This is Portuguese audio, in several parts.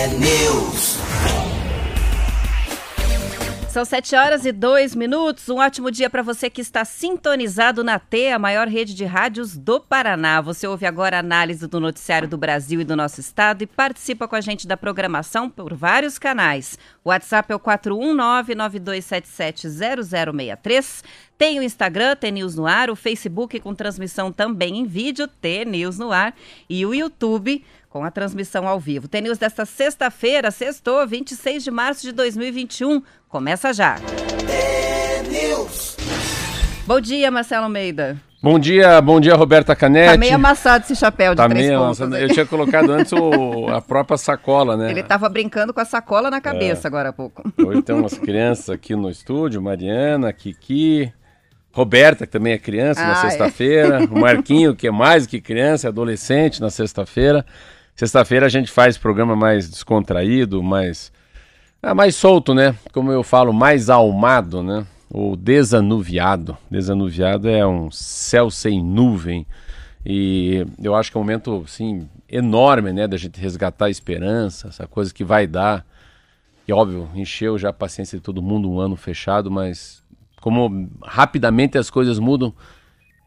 T-News. São 7 horas e 2 minutos. Um ótimo dia para você que está sintonizado na T, a maior rede de rádios do Paraná. Você ouve agora a análise do noticiário do Brasil e do nosso estado e participa com a gente da programação por vários canais. O WhatsApp é o 41992770063. Tem o Instagram, T News no ar, o Facebook com transmissão também em vídeo, T News no ar, e o YouTube com a transmissão ao vivo. T News desta sexta-feira, sextou, 26 de março de 2021. Começa já. Bom dia, Marcelo Almeida. Bom dia, bom dia, Roberta Canetti. Tá meio amassado esse chapéu de Tá três meio pontos. amassado. Eu tinha colocado antes o- a própria sacola, né? Ele tava brincando com a sacola na É. cabeça agora há pouco. Hoje tem umas crianças aqui no estúdio, Mariana, Kiki, Roberta, que também é criança, na Ah, é. sexta-feira, o Marquinho, que é mais que criança, é adolescente, na sexta-feira. Sexta-feira a gente faz programa mais descontraído, mais, ah, mais solto, né? Como eu falo, mais almado, né? Ou desanuviado. Desanuviado é um céu sem nuvem. E eu acho que é um momento, assim, enorme, né? Da gente resgatar a esperança, essa coisa que vai dar. E óbvio, encheu já a paciência de todo mundo um ano fechado, mas como rapidamente as coisas mudam,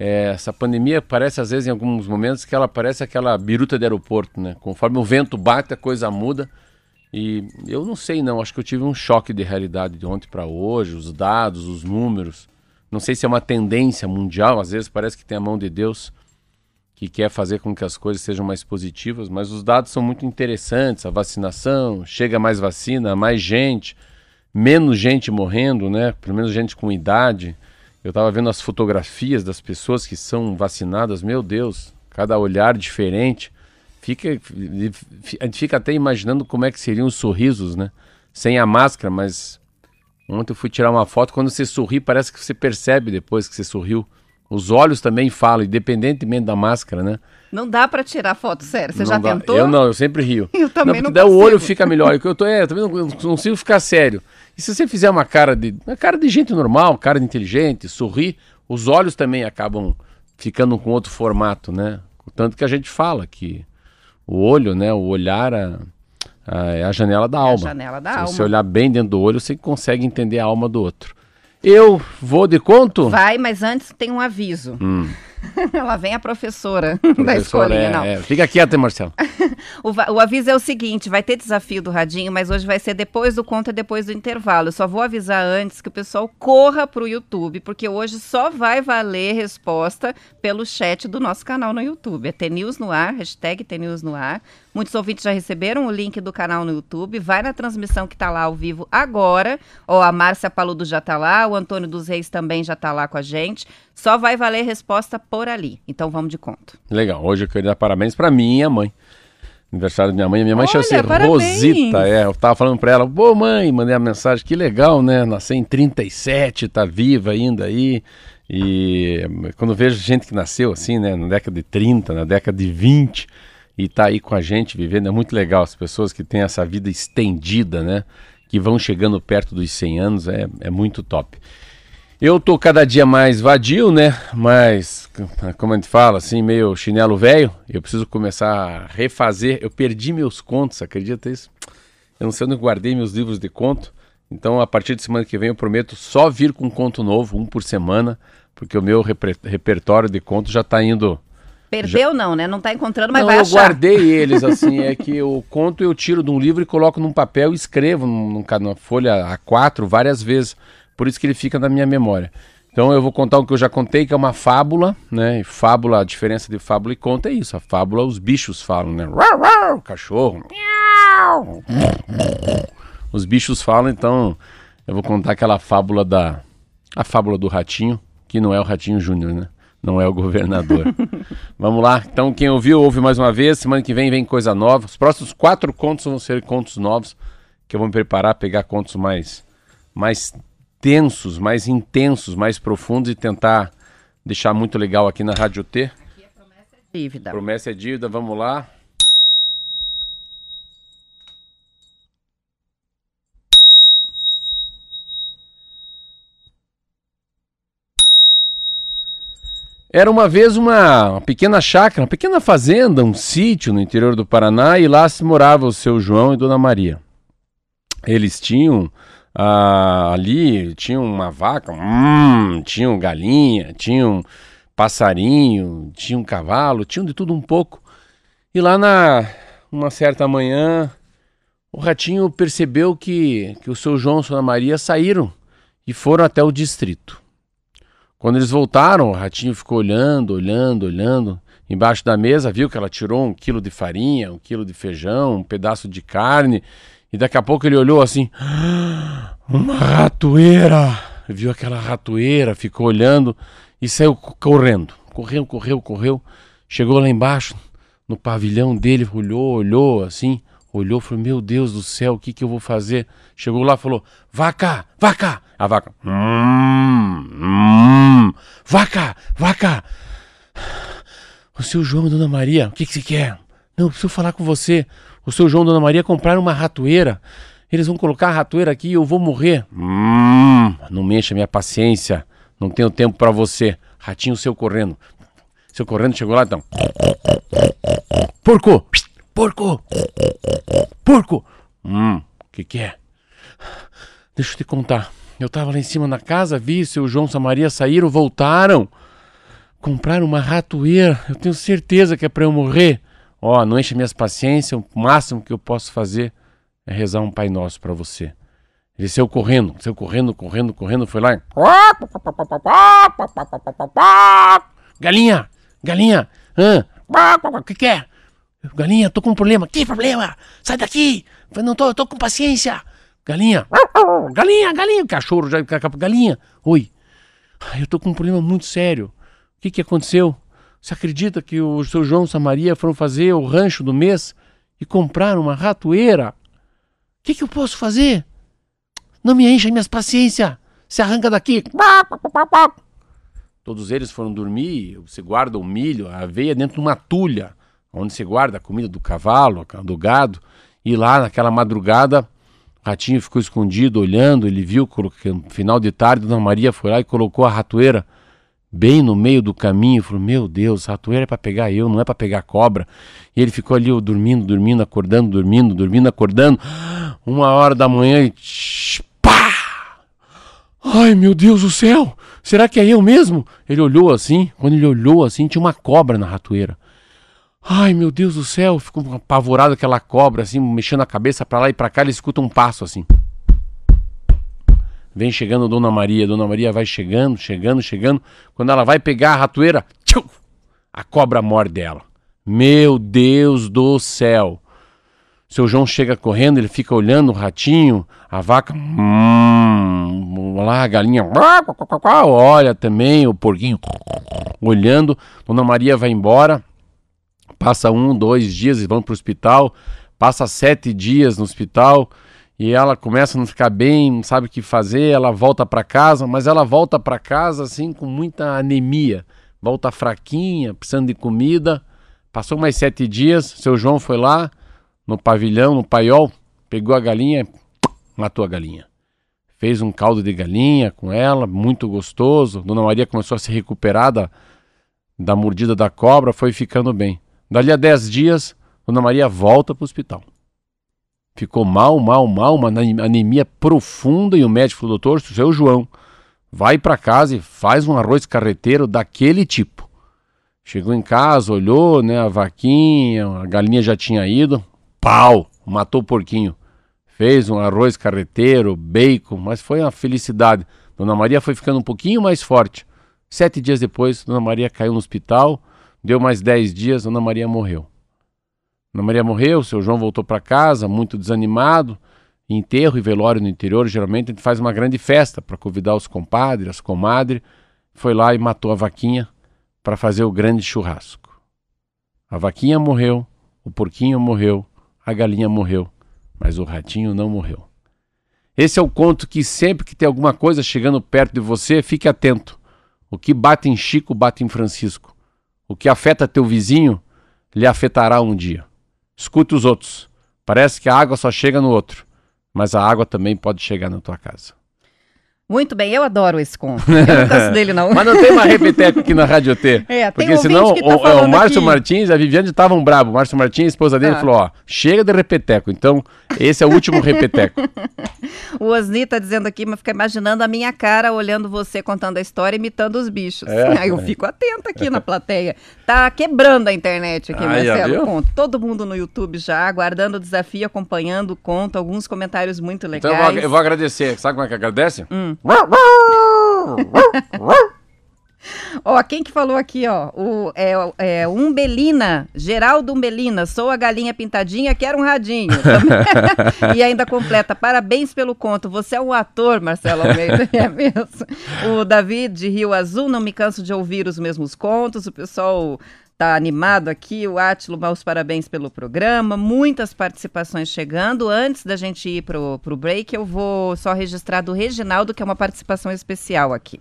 é, essa pandemia parece às vezes em alguns momentos que ela parece aquela biruta de aeroporto, né? Conforme o vento bate, a coisa muda. E eu não sei não, acho que eu tive um choque de realidade de ontem para hoje, os dados, os números. Não sei se é uma tendência mundial, às vezes parece que tem a mão de Deus que quer fazer com que as coisas sejam mais positivas, mas os dados são muito interessantes, a vacinação, chega mais vacina, mais gente, menos gente morrendo, né? Pelo menos gente com idade. Eu estava vendo as fotografias das pessoas que são vacinadas, meu Deus, cada olhar diferente. Fica, a gente fica até imaginando como é que seriam os sorrisos, né? Sem a máscara, mas ontem eu fui tirar uma foto, quando você sorri, parece que você percebe depois que você sorriu. Os olhos também falam, independentemente da máscara, né? Não dá pra tirar foto, sério. Você já Não dá. tentou? Eu não, eu sempre rio. Eu também não, não porque daí o olho consigo. fica melhor. É que Eu, tô, é, eu também não, não consigo ficar sério. E se você fizer uma cara de. Uma cara de gente normal, cara de inteligente, sorrir, os olhos também acabam ficando com outro formato, né? Tanto que a gente fala que o olho, né? O olhar a- a- é a janela da alma. janela da se alma. você olhar bem dentro do olho, você consegue entender a alma do outro. Eu vou de conto? Vai, mas antes tem um aviso. Lá vem a professora, da Hum. Professor, escolinha, é, não. é. Fica quieto, Marcelo. O, o aviso é o seguinte: vai ter desafio do Radinho, mas hoje vai ser depois do conta, depois do intervalo. Eu só vou avisar antes que o pessoal corra pro YouTube, porque hoje só vai valer resposta pelo chat do nosso canal no YouTube. É TNews no ar, hashtag TNews no ar. Muitos ouvintes já receberam o link do canal no YouTube. Vai na transmissão que tá lá ao vivo agora. Ó, a Márcia Paludo já tá lá, o Antônio dos Reis também já tá lá com a gente. Só vai valer resposta por ali. Então vamos de conto. Legal, hoje eu queria dar parabéns pra minha mãe. Aniversário da minha mãe. Minha mãe chama-se parabéns. Rosita. É, eu tava falando pra ela, pô, mãe, mandei a mensagem, que legal, né? Nasceu em 37, tá viva ainda aí. E quando vejo gente que nasceu assim, né, na década de 30, na década de 20, e tá aí com a gente vivendo, é muito legal. As pessoas que têm essa vida estendida, né? Que vão chegando perto dos 100 anos, é, é muito top. Eu tô cada dia mais vadio, né? Mas, como a gente fala, assim, meio chinelo velho. Eu preciso começar a refazer. Eu perdi meus contos, acredita isso? Eu não sei onde guardei meus livros de conto. Então, a partir de semana que vem, eu prometo só vir com um conto novo, um por semana, porque o meu repertório de contos já tá indo. Perdeu não, né? Não tá encontrando, mas não, vai eu achar. guardei eles, assim, é que o conto eu tiro de um livro e coloco num papel e escrevo num, numa folha A4 várias vezes. Por isso que ele fica na minha memória. Então eu vou contar o que eu já contei, que é uma fábula, né? E fábula, a diferença de fábula e conto é isso. A fábula, os bichos falam, né? Rau, rau, cachorro. Os bichos falam, então eu vou contar aquela fábula da. A fábula do ratinho, que não é o Ratinho Júnior, né? Não é o governador. Vamos lá. Então, quem ouviu, ouve mais uma vez. Semana que vem vem coisa nova. Os próximos quatro contos vão ser contos novos, que eu vou me preparar, pegar contos mais, mais tensos, mais intensos, mais profundos e tentar deixar muito legal aqui na Rádio T. Dívida. Promessa é dívida, vamos lá. Era uma vez uma, uma pequena chácara, uma pequena fazenda, um sítio no interior do Paraná, e lá se morava o seu João e Dona Maria. Eles tinham ah, ali, tinham uma vaca, hum, tinham galinha, tinham passarinho, tinham cavalo, tinham de tudo um pouco. E lá na uma certa manhã, o ratinho percebeu que, que o seu João e a Dona Maria saíram e foram até o distrito. Quando eles voltaram, o ratinho ficou olhando, olhando, olhando. Embaixo da mesa, viu que ela tirou um quilo de farinha, um quilo de feijão, um pedaço de carne. E daqui a pouco ele olhou assim: ah, Uma ratoeira! Viu aquela ratoeira, ficou olhando e saiu correndo. Correu, correu, correu. Chegou lá embaixo, no pavilhão dele, olhou, olhou assim. Olhou e falou: Meu Deus do céu, o que, que eu vou fazer? Chegou lá falou: Vaca, vaca! A vaca: Hum, hum, vaca, vaca! O seu João e Dona Maria, o que, que você quer? Não, eu preciso falar com você. O seu João e Dona Maria compraram uma ratoeira. Eles vão colocar a ratoeira aqui e eu vou morrer. Hum, não mexa minha paciência. Não tenho tempo para você. Ratinho seu correndo. Seu correndo chegou lá então. Porco! Porco! Porco! Hum, o que, que é? Deixa eu te contar. Eu tava lá em cima na casa, vi seu João e sua Maria saíram, voltaram. Compraram uma ratoeira. Eu tenho certeza que é para eu morrer. Ó, oh, não enche minhas paciências. O máximo que eu posso fazer é rezar um Pai Nosso para você. Ele saiu correndo, saiu correndo, correndo, correndo, foi lá. Galinha, galinha, o que, que é? Galinha, tô com um problema. Que problema? Sai daqui! Não tô, tô com paciência. Galinha, galinha, galinha, cachorro já, galinha. Oi, eu tô com um problema muito sério. O que, que aconteceu? Você acredita que o seu João e sua Maria foram fazer o rancho do mês e compraram uma ratoeira? O que, que eu posso fazer? Não me encha minhas paciência. Se arranca daqui. Todos eles foram dormir. Você guarda o milho, a aveia dentro de uma tulha, onde se guarda a comida do cavalo, do gado. E lá naquela madrugada, o ratinho ficou escondido, olhando. Ele viu que no final de tarde, Dona Maria foi lá e colocou a ratoeira bem no meio do caminho. Falou: Meu Deus, ratoeira é para pegar eu, não é para pegar cobra. E ele ficou ali dormindo, dormindo, acordando, dormindo, dormindo, acordando. Uma hora da manhã, ele Ai, meu Deus do céu! Será que é eu mesmo? Ele olhou assim, quando ele olhou assim, tinha uma cobra na ratoeira. Ai, meu Deus do céu! Ficou apavorado aquela cobra, assim, mexendo a cabeça para lá e para cá, ele escuta um passo assim. Vem chegando Dona Maria, Dona Maria vai chegando, chegando, chegando. Quando ela vai pegar a ratoeira, tchum, a cobra morde ela. Meu Deus do céu! Seu João chega correndo, ele fica olhando o ratinho, a vaca, hum, lá a galinha, olha também o porquinho, olhando. Dona Maria vai embora, passa um, dois dias e vão para o hospital, passa sete dias no hospital e ela começa a não ficar bem, não sabe o que fazer, ela volta para casa, mas ela volta para casa assim com muita anemia, volta fraquinha, precisando de comida. Passou mais sete dias, seu João foi lá no pavilhão, no paiol, pegou a galinha, matou a galinha. Fez um caldo de galinha com ela, muito gostoso. Dona Maria começou a se recuperar da, da mordida da cobra, foi ficando bem. Dali a 10 dias, Dona Maria volta para o hospital. Ficou mal, mal, mal, uma anemia profunda e o médico falou, doutor, seu João, vai para casa e faz um arroz carreteiro daquele tipo. Chegou em casa, olhou, né, a vaquinha, a galinha já tinha ido, pau, matou o porquinho. Fez um arroz carreteiro, bacon, mas foi uma felicidade. Dona Maria foi ficando um pouquinho mais forte. Sete dias depois, Dona Maria caiu no hospital. Deu mais dez dias, Dona Maria morreu. Dona Maria morreu, seu João voltou para casa, muito desanimado. Enterro e velório no interior, geralmente a gente faz uma grande festa para convidar os compadres, as comadres. Foi lá e matou a vaquinha para fazer o grande churrasco. A vaquinha morreu, o porquinho morreu, a galinha morreu, mas o ratinho não morreu. Esse é o conto que sempre que tem alguma coisa chegando perto de você, fique atento. O que bate em Chico, bate em Francisco. O que afeta teu vizinho, lhe afetará um dia. Escute os outros. Parece que a água só chega no outro, mas a água também pode chegar na tua casa. Muito bem, eu adoro esse conto. Eu não canso dele, não. Mas não tem uma repeteco aqui na Rádio T. É, tem porque ouvinte senão que tá o, é, o Márcio aqui. Martins a Viviane estavam bravos. O Márcio Martins, a esposa dele, Ah. falou: ó, chega de repeteco. Então, esse é o último repeteco. O Osni tá dizendo aqui, mas fica imaginando a minha cara olhando você contando a história, imitando os bichos. É. Aí eu fico atenta aqui na plateia. Tá quebrando a internet aqui, ó, Marcelo. Conto. Todo mundo no YouTube já, aguardando o desafio, acompanhando o conto, alguns comentários muito Então legais. eu vou, eu vou agradecer. Sabe como é que agradece? Hum. Ó, quem que falou aqui, ó? O, é, é Umbelina, Geraldo Umbelina, sou a galinha pintadinha, quero um radinho. E ainda completa, parabéns pelo conto, você é um ator, Marcelo Almeida, é mesmo. O David de Rio Azul, não me canso de ouvir os mesmos contos, o pessoal tá animado aqui, o Átilo, maus parabéns pelo programa, muitas participações chegando. Antes da gente ir pro, pro break, eu vou só registrar do Reginaldo, que é uma participação especial aqui.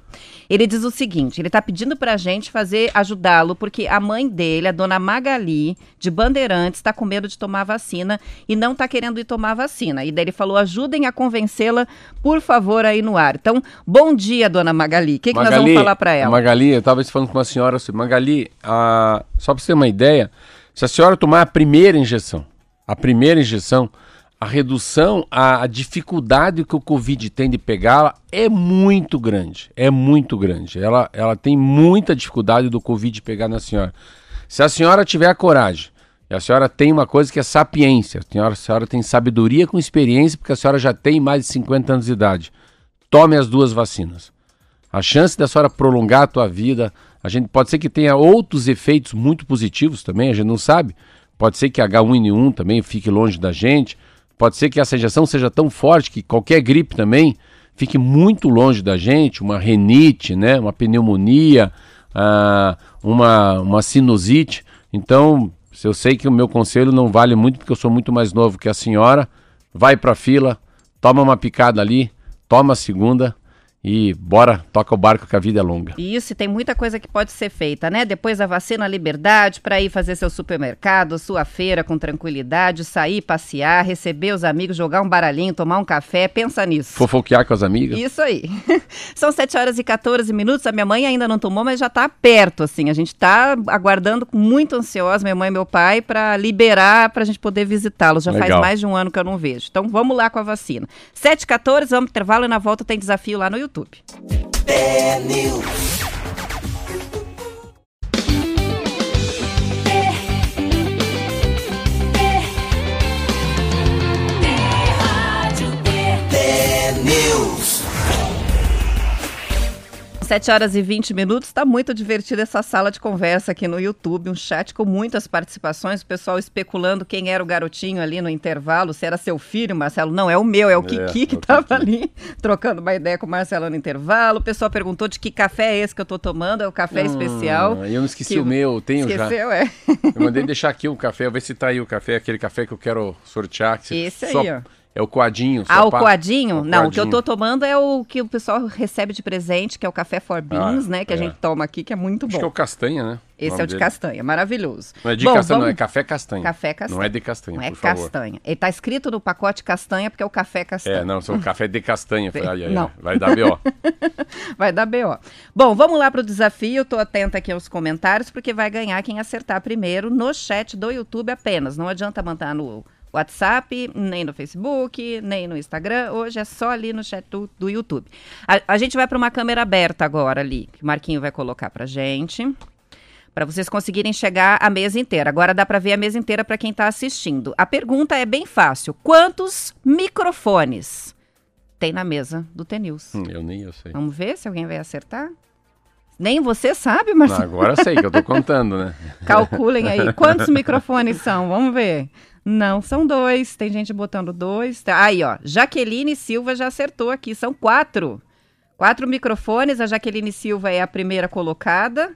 Ele diz o seguinte: ele está pedindo para a gente fazer ajudá-lo, porque a mãe dele, a dona Magali, de Bandeirantes, está com medo de tomar vacina e não está querendo ir tomar vacina. E daí ele falou: ajudem a convencê-la, por favor, aí no ar. Então, bom dia, dona Magali. O que, que nós vamos falar para ela? Magali, eu estava falando com uma senhora assim, Magali, a- só para você ter uma ideia, se a senhora tomar a primeira injeção, a primeira injeção, a redução, a, a dificuldade que o Covid tem de pegá-la é muito grande. É muito grande. Ela, ela tem muita dificuldade do Covid pegar na senhora. Se a senhora tiver a coragem, e a senhora tem uma coisa que é sapiência, a senhora, a senhora tem sabedoria com experiência, porque a senhora já tem mais de 50 anos de idade. Tome as duas vacinas. A chance da senhora prolongar a tua vida, a gente pode ser que tenha outros efeitos muito positivos também, a gente não sabe. Pode ser que H1N1 também fique longe da gente. Pode ser que essa injeção seja tão forte que qualquer gripe também fique muito longe da gente, uma renite, né, uma pneumonia, ah, uma, uma sinusite. Então, se eu sei que o meu conselho não vale muito porque eu sou muito mais novo que a senhora, vai para a fila, toma uma picada ali, toma a segunda e bora, toca o barco que a vida é longa. Isso, e tem muita coisa que pode ser feita, né? Depois da vacina, a liberdade para ir fazer seu supermercado, sua feira com tranquilidade, sair, passear, receber os amigos, jogar um baralhinho, tomar um café, pensa nisso. Fofoquear com as amigas. Isso aí. São 7 horas e 14 minutos. A minha mãe ainda não tomou, mas já tá perto, assim. A gente tá aguardando muito ansiosa, minha mãe e meu pai, para liberar, pra gente poder visitá-los. Já faz Legal. mais de um ano que eu não vejo. Então vamos lá com a vacina. 7 e 14 vamos intervalo e na volta tem desafio lá no YouTube. T-News. 7 horas e 20 minutos, está muito divertida essa sala de conversa aqui no YouTube, um chat com muitas participações, o pessoal especulando quem era o garotinho ali no intervalo, se era seu filho, Marcelo. Não, é o meu, é o Kiki que é o estava Kiki. ali trocando uma ideia com o Marcelo no intervalo. O pessoal perguntou de que café é esse que eu tô tomando, é o café especial. Ah, eu não esqueci que o meu, tenho Esqueceu, já. é. Eu mandei deixar aqui o café, eu ver se tá aí o café, aquele café que eu quero sortear. que se- Esse aí, só- ó. É o coadinho. Ah, o pá- coadinho? o Não, o que eu tô tomando é o que o pessoal recebe de presente, que é o café for beans, Ah, né? Que a é. gente toma aqui, que é muito Acho bom. que é o castanha, né? Esse é o de dele. castanha, maravilhoso. Não é de Bom, castanha, não, é vamos- café castanha. Café castanha. Não é de castanha, Não é favor. castanha. Ele tá escrito no pacote castanha porque é o café castanha. É, não, sou café de castanha. Falei, ai, ai, Não. ai, vai dar B.O. Vai dar BO. Bom, vamos lá pro desafio. Tô atenta aqui aos comentários porque vai ganhar quem acertar primeiro no chat do YouTube apenas. Não adianta mandar no WhatsApp, nem no Facebook, nem no Instagram. Hoje é só ali no chat do, do YouTube. A, a gente vai para uma câmera aberta agora ali, que o Marquinho vai colocar pra gente. Para vocês conseguirem chegar à mesa inteira. Agora dá para ver a mesa inteira para quem está assistindo. A pergunta é bem fácil: quantos microfones tem na mesa do T-News? Hum, eu nem eu sei. Vamos ver se alguém vai acertar? Nem você sabe, Marcelo. agora sei que eu tô contando, né? Calculem aí. Quantos microfones são? Vamos ver. Não, são dois. Tem gente botando dois. Tá, Aí, ó. Jaqueline Silva já acertou aqui. São quatro. Quatro microfones. A Jaqueline Silva é a primeira colocada,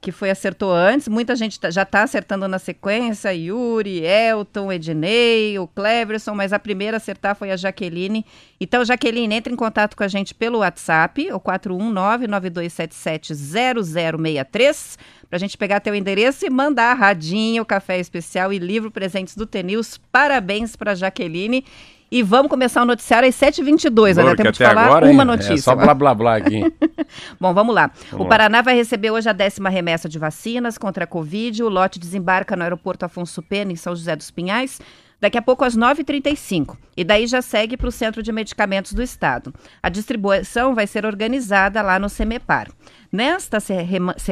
que foi acertou antes. Muita gente tá- já está acertando na sequência. Yuri, Elton, Ednei, o Cleverson, mas a primeira a acertar foi a Jaqueline. Então, Jaqueline, entre em contato com a gente pelo WhatsApp, o 419-9277-0063, para a gente pegar teu endereço e mandar radinho, café especial e livro presentes do Tenils. Parabéns para Jaqueline. E vamos começar o noticiário às 7h22, Bora, né? que Temos de até falar agora, uma hein, notícia. É só blá blá blá aqui. Bom, vamos lá. Vamos o lá. Paraná vai receber hoje a décima remessa de vacinas contra a Covid. O lote desembarca no aeroporto Afonso Pena, em São José dos Pinhais, daqui a pouco às 9h35. E daí já segue para o Centro de Medicamentos do Estado. A distribuição vai ser organizada lá no CEMEPAR. Nesta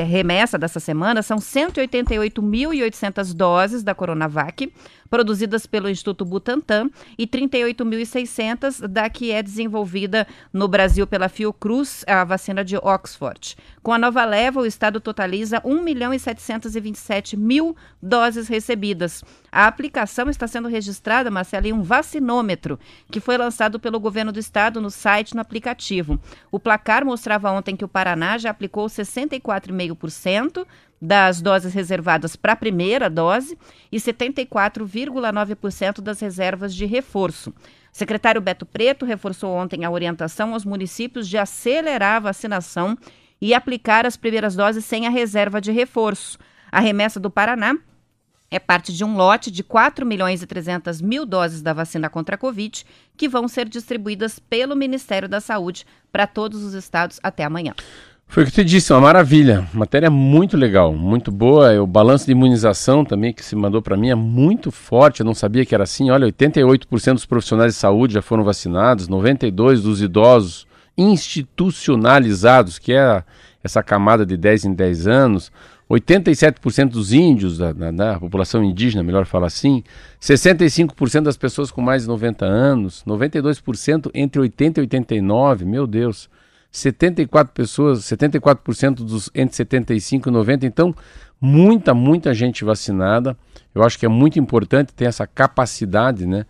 remessa dessa semana, são 188.800 doses da Coronavac, produzidas pelo Instituto Butantan, e 38.600 da que é desenvolvida no Brasil pela Fiocruz, a vacina de Oxford. Com a nova leva, o Estado totaliza 1 milhão e 727 mil doses recebidas. A aplicação está sendo registrada, Marcela, em um vacinômetro, que foi lançado pelo governo do estado no site no aplicativo. O placar mostrava ontem que o Paraná já aplicou 64,5% das doses reservadas para a primeira dose e 74,9% das reservas de reforço. O secretário Beto Preto reforçou ontem a orientação aos municípios de acelerar a vacinação e aplicar as primeiras doses sem a reserva de reforço. A remessa do Paraná é parte de um lote de 4 milhões e 300 mil doses da vacina contra a Covid, que vão ser distribuídas pelo Ministério da Saúde para todos os estados até amanhã. Foi o que tu disse, uma maravilha. Matéria muito legal, muito boa. O balanço de imunização também que se mandou para mim é muito forte. Eu não sabia que era assim. Olha, 88% dos profissionais de saúde já foram vacinados, 92% dos idosos institucionalizados, que é essa camada de 10 em 10 anos, 87% dos índios, da, da- da população indígena, melhor falar assim, 65% das pessoas com mais de 90 anos, 92% entre 80 e 89, meu Deus. 74 pessoas, 74% dos entre 75 e 90, então muita, muita gente vacinada. Eu acho que é muito importante ter essa capacidade, né,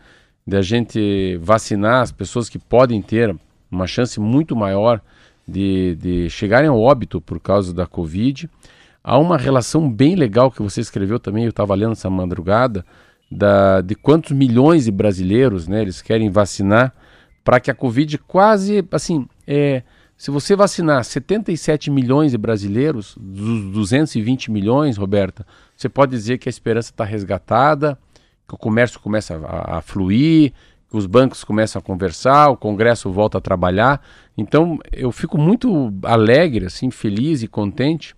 de a gente vacinar as pessoas que podem ter uma chance muito maior de, de chegarem ao óbito por causa da Covid. Há uma relação bem legal que você escreveu também, eu estava lendo essa madrugada, da, de quantos milhões de brasileiros né, eles querem vacinar para que a Covid quase, assim, é, se você vacinar 77 milhões de brasileiros, dos 220 milhões, Roberta, você pode dizer que a esperança está resgatada, que o comércio começa a, a fluir, que os bancos começam a conversar, o Congresso volta a trabalhar. Então, eu fico muito alegre, assim, feliz e contente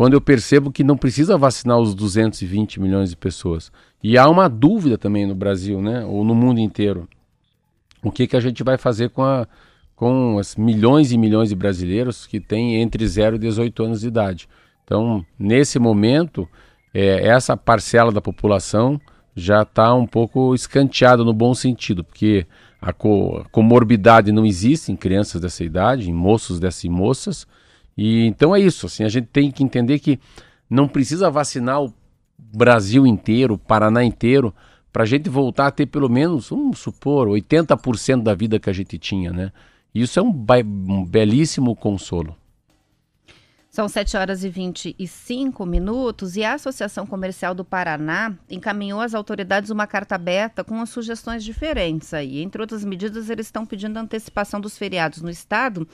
quando eu percebo que não precisa vacinar os 220 milhões de pessoas. E há uma dúvida também no Brasil, né, ou no mundo inteiro. O que, que a gente vai fazer com, a, com as milhões e milhões de brasileiros que têm entre 0 e 18 anos de idade? Então, nesse momento, é, essa parcela da população já está um pouco escanteada no bom sentido, porque a, co comorbidade não existe em crianças dessa idade, em moços dessas e moças, e então é isso, assim, a gente tem que entender que não precisa vacinar o Brasil inteiro, o Paraná inteiro, para a gente voltar a ter pelo menos, vamos supor, 80% da vida que a gente tinha, né? Isso é um, um belíssimo consolo. São 7 horas e 25 minutos e a Associação Comercial do Paraná encaminhou às autoridades uma carta aberta com as sugestões diferentes aí. Entre outras medidas, eles estão pedindo antecipação dos feriados no estado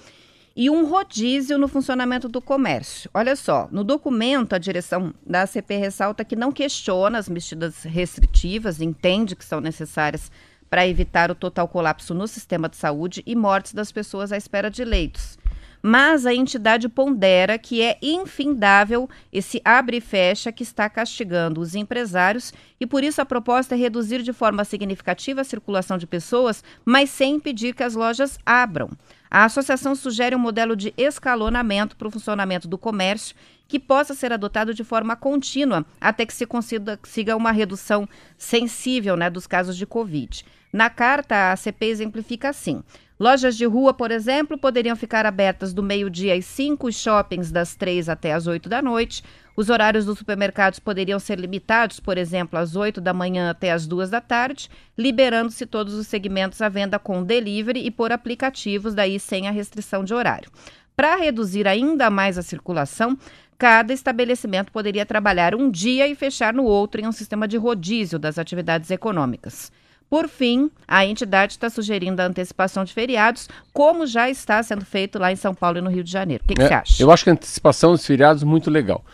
e um rodízio no funcionamento do comércio. Olha só, no documento, a direção da ACP ressalta que não questiona as medidas restritivas, entende que são necessárias para evitar o total colapso no sistema de saúde e mortes das pessoas à espera de leitos. Mas a entidade pondera que é infindável esse abre e fecha que está castigando os empresários e por isso a proposta é reduzir de forma significativa a circulação de pessoas, mas sem impedir que as lojas abram. A associação sugere um modelo de escalonamento para o funcionamento do comércio que possa ser adotado de forma contínua até que se consiga uma redução sensível né, dos casos de Covid. Na carta, a ACP exemplifica assim. Lojas de rua, por exemplo, poderiam ficar abertas do meio-dia às 5, os shoppings das 3 até às 8 da noite. Os horários dos supermercados poderiam ser limitados, por exemplo, às 8 da manhã até às 2 da tarde, liberando-se todos os segmentos à venda com delivery e por aplicativos, daí sem a restrição de horário. Para reduzir ainda mais a circulação, cada estabelecimento poderia trabalhar um dia e fechar no outro em um sistema de rodízio das atividades econômicas. Por fim, a entidade está sugerindo a antecipação de feriados, como já está sendo feito lá em São Paulo e no Rio de Janeiro. O que, que É, você acha? Eu acho que a antecipação dos feriados é muito legal.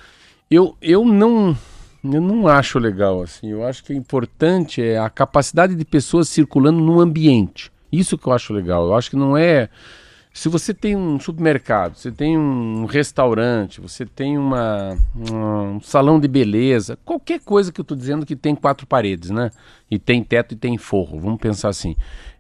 Eu, eu não eu não acho legal assim. Eu acho que é importante é a capacidade de pessoas circulando no ambiente. Isso que eu acho legal. Eu acho que não é. Se você tem um supermercado, você tem um restaurante, você tem uma, um salão de beleza, qualquer coisa que eu estou dizendo que tem quatro paredes, né? E tem teto e tem forro, vamos pensar assim.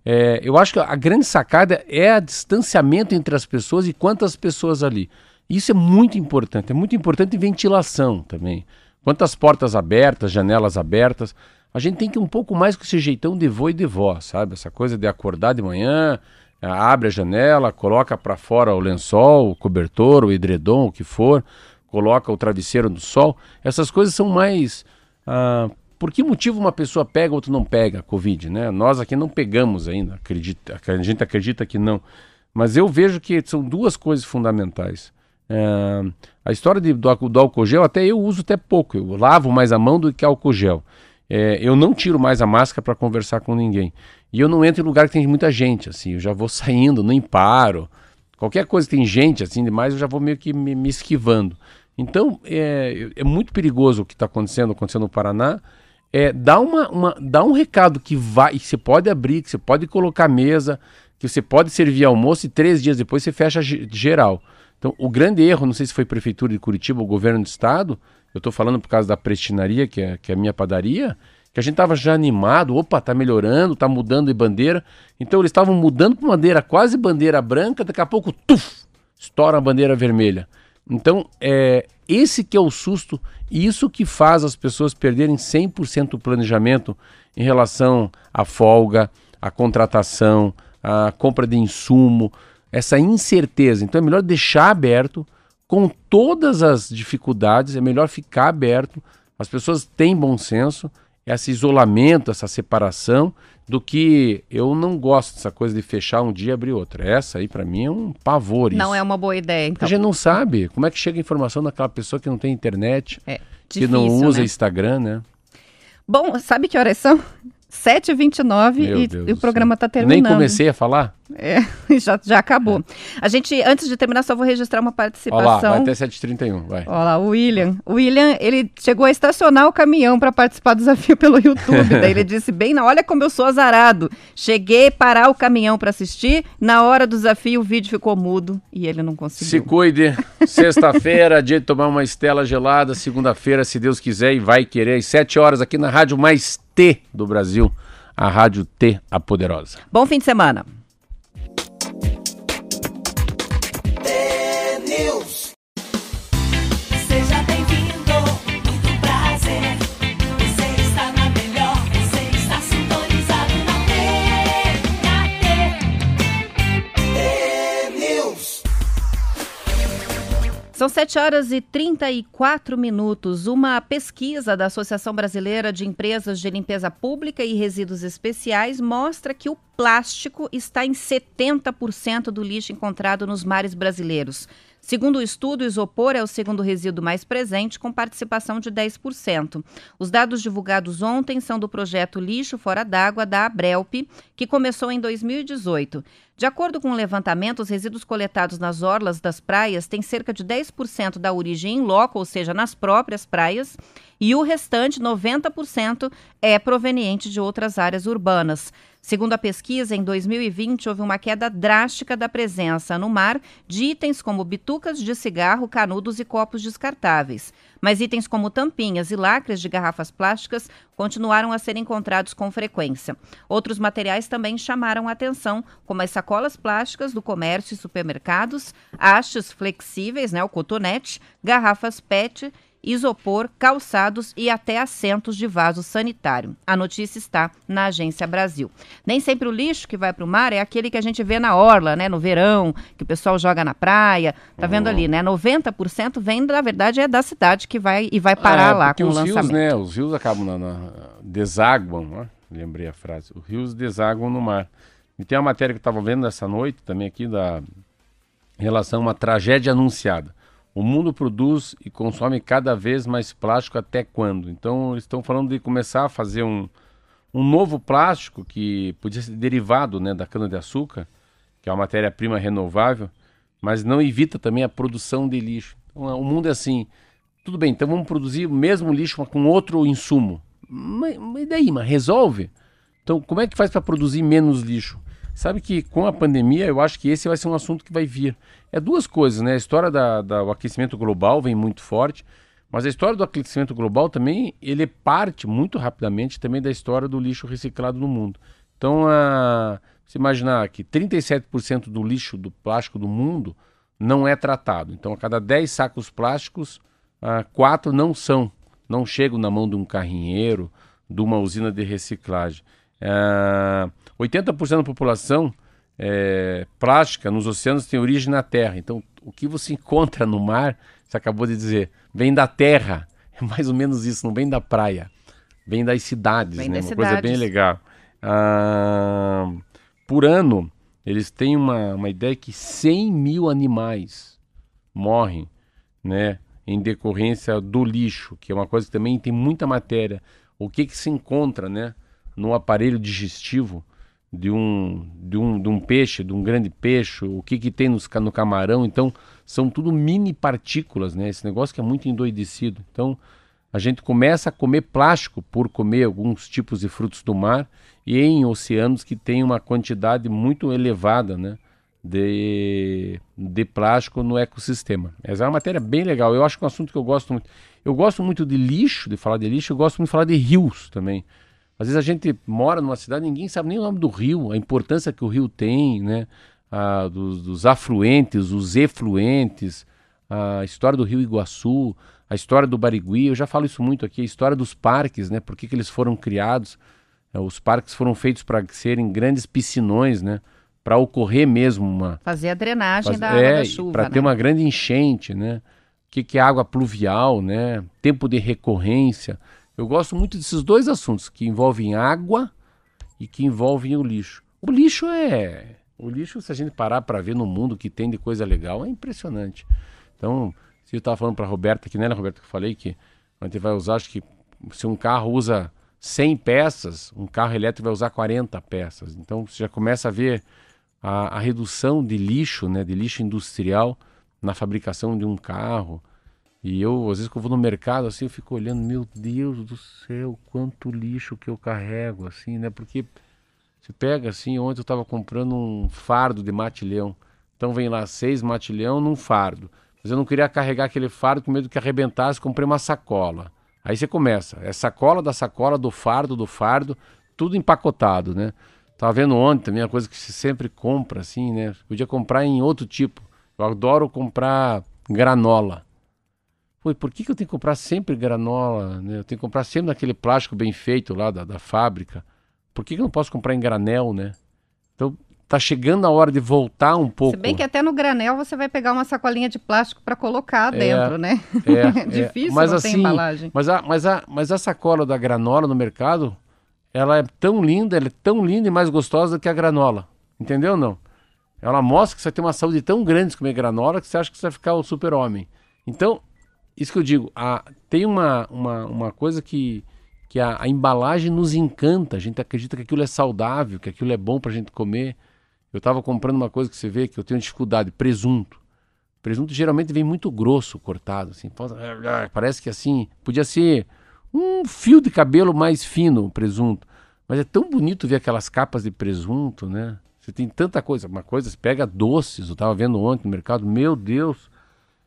É, eu acho que a grande sacada é o distanciamento entre as pessoas e quantas pessoas ali. Isso é muito importante. É muito importante ventilação também. Quantas portas abertas, janelas abertas. A gente tem que ir um pouco mais com esse jeitão de vô e de vó, sabe? Essa coisa de acordar de manhã, abre a janela, coloca para fora o lençol, o cobertor, o edredom, o que for, coloca o travesseiro no sol. Essas coisas são mais. Ah, por que motivo uma pessoa pega, outro não pega a Covid, né? Nós aqui não pegamos ainda, acredita, a gente acredita que não. Mas eu vejo que são duas coisas fundamentais. É, a história de, do, do, álcool gel, até eu uso até pouco. Eu lavo mais a mão do que álcool gel. É, eu não tiro mais a máscara para conversar com ninguém. E eu não entro em lugar que tem muita gente, assim. Eu já vou saindo, nem paro. Qualquer coisa que tem gente, assim, demais, eu já vou meio que me, me esquivando. Então, é, é muito perigoso o que está acontecendo, acontecendo no Paraná. É, dá, uma, uma, dá um recado que vai, que você pode abrir, que você pode colocar mesa, que você pode servir almoço e três dias depois você fecha geral. Então, o grande erro, não sei se foi Prefeitura de Curitiba ou Governo do Estado, eu estou falando por causa da prestinaria, que é, que é a minha padaria, que a gente estava já animado, opa, tá melhorando, tá mudando de bandeira. Então eles estavam mudando para bandeira quase bandeira branca, daqui a pouco, tuf, estoura a bandeira vermelha. Então, é esse que é o susto e isso que faz as pessoas perderem 100% o planejamento em relação à folga, à contratação, à compra de insumo, essa incerteza. Então é melhor deixar aberto, com todas as dificuldades, é melhor ficar aberto. As pessoas têm bom senso, esse isolamento, essa separação, do que eu não gosto dessa coisa de fechar um dia e abrir outro. Essa aí, para mim, é um pavor. Não isso. é uma boa ideia, então. A gente não sabe como é que chega a informação daquela pessoa que não tem internet, é, difícil, que não usa né? Instagram, né? Bom, sabe que horas são? 7h29 e, e o programa está terminando. Nem comecei a falar? É, já, já acabou. É. A gente, antes de terminar, só vou registrar uma participação. Olha lá, vai até 7h31, vai. Olha lá, o William. O William, ele chegou a estacionar o caminhão para participar do desafio pelo YouTube. Daí ele disse, bem, olha como eu sou azarado. Cheguei a parar o caminhão para assistir, na hora do desafio o vídeo ficou mudo e ele não conseguiu. Se cuide. Sexta-feira, dia de tomar uma estela gelada. Segunda-feira, se Deus quiser e vai querer, às 7 horas aqui na Rádio Mais T do Brasil, a Rádio T, a Poderosa. Bom fim de semana. São 7 horas e 34 minutos. Uma pesquisa da Associação Brasileira de Empresas de Limpeza Pública e Resíduos Especiais mostra que o plástico está em 70% do lixo encontrado nos mares brasileiros. Segundo o estudo, o isopor é o segundo resíduo mais presente, com participação de 10%. Os dados divulgados ontem são do projeto Lixo Fora d'Água da Abrelp, que começou em 2018. De acordo com o levantamento, os resíduos coletados nas orlas das praias têm cerca de 10% da origem em loco, ou seja, nas próprias praias, e o restante, 90%, é proveniente de outras áreas urbanas. Segundo a pesquisa, em 2020 houve uma queda drástica da presença no mar de itens como bitucas de cigarro, canudos e copos descartáveis. Mas itens como tampinhas e lacres de garrafas plásticas continuaram a ser encontrados com frequência. Outros materiais também chamaram atenção, como as sacolas plásticas do comércio e supermercados, hastes flexíveis, né, o cotonete, garrafas PET isopor, calçados e até assentos de vaso sanitário. A notícia está na Agência Brasil. Nem sempre o lixo que vai para o mar é aquele que a gente vê na orla, né, no verão, que o pessoal joga na praia. Tá vendo ali, né? 90% vem, na verdade, é da cidade que vai e vai parar é, lá com o lançamento. Rios, né, os rios acabam na, na desaguam, né? lembrei a frase. Os rios desaguam no mar. E tem uma matéria que eu estava vendo essa noite também aqui da em relação a uma tragédia anunciada. O mundo produz e consome cada vez mais plástico até quando? Então, eles estão falando de começar a fazer um, um novo plástico que podia ser derivado né, da cana-de-açúcar, que é uma matéria-prima renovável, mas não evita também a produção de lixo. Então, o mundo é assim: tudo bem, então vamos produzir o mesmo lixo mas com outro insumo. Mas, mas daí, mas resolve? Então, como é que faz para produzir menos lixo? Sabe que com a pandemia, eu acho que esse vai ser um assunto que vai vir. É duas coisas, né? A história do da, da, aquecimento global vem muito forte, mas a história do aquecimento global também, ele parte muito rapidamente também da história do lixo reciclado no mundo. Então, a, se imaginar que 37% do lixo do plástico do mundo não é tratado. Então, a cada 10 sacos plásticos, ah, quatro não são, não chegam na mão de um carrinheiro, de uma usina de reciclagem. Ah, 80% da população é, plástica nos oceanos tem origem na terra. Então, o que você encontra no mar, você acabou de dizer, vem da terra. É mais ou menos isso, não vem da praia. Vem das cidades, vem né? Das uma cidades. coisa bem legal. Ah, por ano, eles têm uma, uma ideia que 100 mil animais morrem, né? Em decorrência do lixo, que é uma coisa que também tem muita matéria. O que, que se encontra, né? No aparelho digestivo de um, de um, de um peixe, de um grande peixe, o que, que tem nos, no camarão. Então, são tudo mini partículas, né? Esse negócio que é muito endoidecido. Então, a gente começa a comer plástico por comer alguns tipos de frutos do mar e em oceanos que tem uma quantidade muito elevada, né? De, de plástico no ecossistema. Essa é uma matéria bem legal. Eu acho que é um assunto que eu gosto muito. Eu gosto muito de lixo, de falar de lixo, eu gosto muito de falar de rios também. Às vezes a gente mora numa cidade, ninguém sabe nem o nome do rio, a importância que o rio tem, né? Ah, dos, dos, afluentes, os efluentes, a história do rio Iguaçu, a história do Barigui, eu já falo isso muito aqui, a história dos parques, né? Por que, que eles foram criados? É, os parques foram feitos para serem grandes piscinões, né? Para ocorrer mesmo uma. Fazer a drenagem faz... da água é, da chuva. Para né? ter uma grande enchente, né? O que, que é água pluvial, né? Tempo de recorrência. Eu gosto muito desses dois assuntos, que envolvem água e que envolvem o lixo. O lixo é. O lixo, se a gente parar para ver no mundo que tem de coisa legal, é impressionante. Então, se eu estava falando para Roberta, que não era Roberta que eu falei, que a gente vai usar, acho que se um carro usa 100 peças, um carro elétrico vai usar 40 peças. Então, você já começa a ver a, a redução de lixo, né, de lixo industrial na fabricação de um carro. E eu, às vezes, que eu vou no mercado, assim, eu fico olhando, meu Deus do céu, quanto lixo que eu carrego, assim, né? Porque você pega, assim, ontem eu estava comprando um fardo de mate-leão. Então vem lá seis mate-leão num fardo. Mas eu não queria carregar aquele fardo com medo que arrebentasse, comprei uma sacola. Aí você começa, é sacola da sacola, do fardo, do fardo, tudo empacotado, né? Tava vendo ontem também, a coisa que se sempre compra, assim, né? Podia comprar em outro tipo. Eu adoro comprar granola. Pô, por que, que eu tenho que comprar sempre granola? Né? Eu tenho que comprar sempre naquele plástico bem feito lá da, da fábrica. Por que, que eu não posso comprar em granel, né? Então, tá chegando a hora de voltar um pouco. Se bem que até no granel você vai pegar uma sacolinha de plástico para colocar é, dentro, né? É, é difícil, mas, assim, embalagem. Mas a, mas, a, mas a sacola da granola no mercado, ela é tão linda, ela é tão linda e mais gostosa do que a granola. Entendeu ou não? Ela mostra que você tem uma saúde tão grande de comer granola que você acha que você vai ficar o super-homem. Então, isso que eu digo, a, tem uma, uma, uma coisa que, que a, a, embalagem nos encanta, a gente acredita que aquilo é saudável, que aquilo é bom para a gente comer. Eu estava comprando uma coisa que você vê que eu tenho dificuldade, presunto. Presunto geralmente vem muito grosso cortado, assim, parece que assim, podia ser um fio de cabelo mais fino o presunto. Mas é tão bonito ver aquelas capas de presunto, né? Você tem tanta coisa, uma coisa, você pega doces, eu estava vendo ontem no mercado, meu Deus,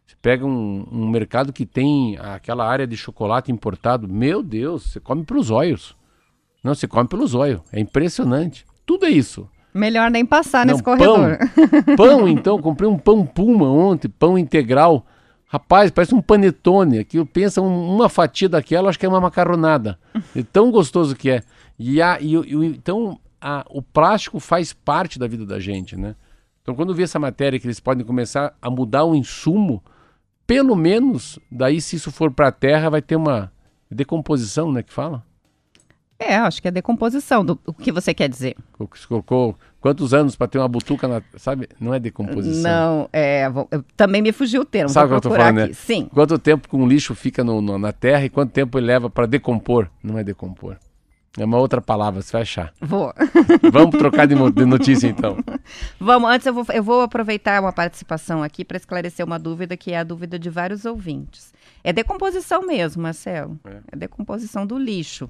você pega um, um, mercado que tem aquela área de chocolate importado, meu Deus, você come pelos olhos. Não, você come pelos olhos. É impressionante. Tudo é isso. Melhor nem passar Não, nesse corredor. Pão, pão, então, comprei um pão puma ontem, pão integral. Rapaz, parece um panetone. Aquilo pensa um, uma fatia daquela, acho que é uma macarronada. É tão gostoso que é. E, a, e, e então a, o plástico faz parte da vida da gente, né? Então, quando eu vi essa matéria que eles podem começar a mudar o insumo, pelo menos, daí se isso for para a terra, vai ter uma decomposição, né, que fala? É, acho que é decomposição do o que você quer dizer. Você colocou quantos anos para ter uma butuca, na, sabe? Não é decomposição. Não, é, também me fugiu o termo. Sabe o que eu estou falando, aqui. né? Sim. Quanto tempo que um lixo fica no, no, na terra e quanto tempo ele leva para decompor? Não é decompor. É uma outra palavra, você vai achar. Vou. Vamos trocar de, notícia então. Vamos, antes eu vou, eu vou aproveitar uma participação aqui para esclarecer uma dúvida que é a dúvida de vários ouvintes. É decomposição mesmo, Marcelo. É, é decomposição do lixo.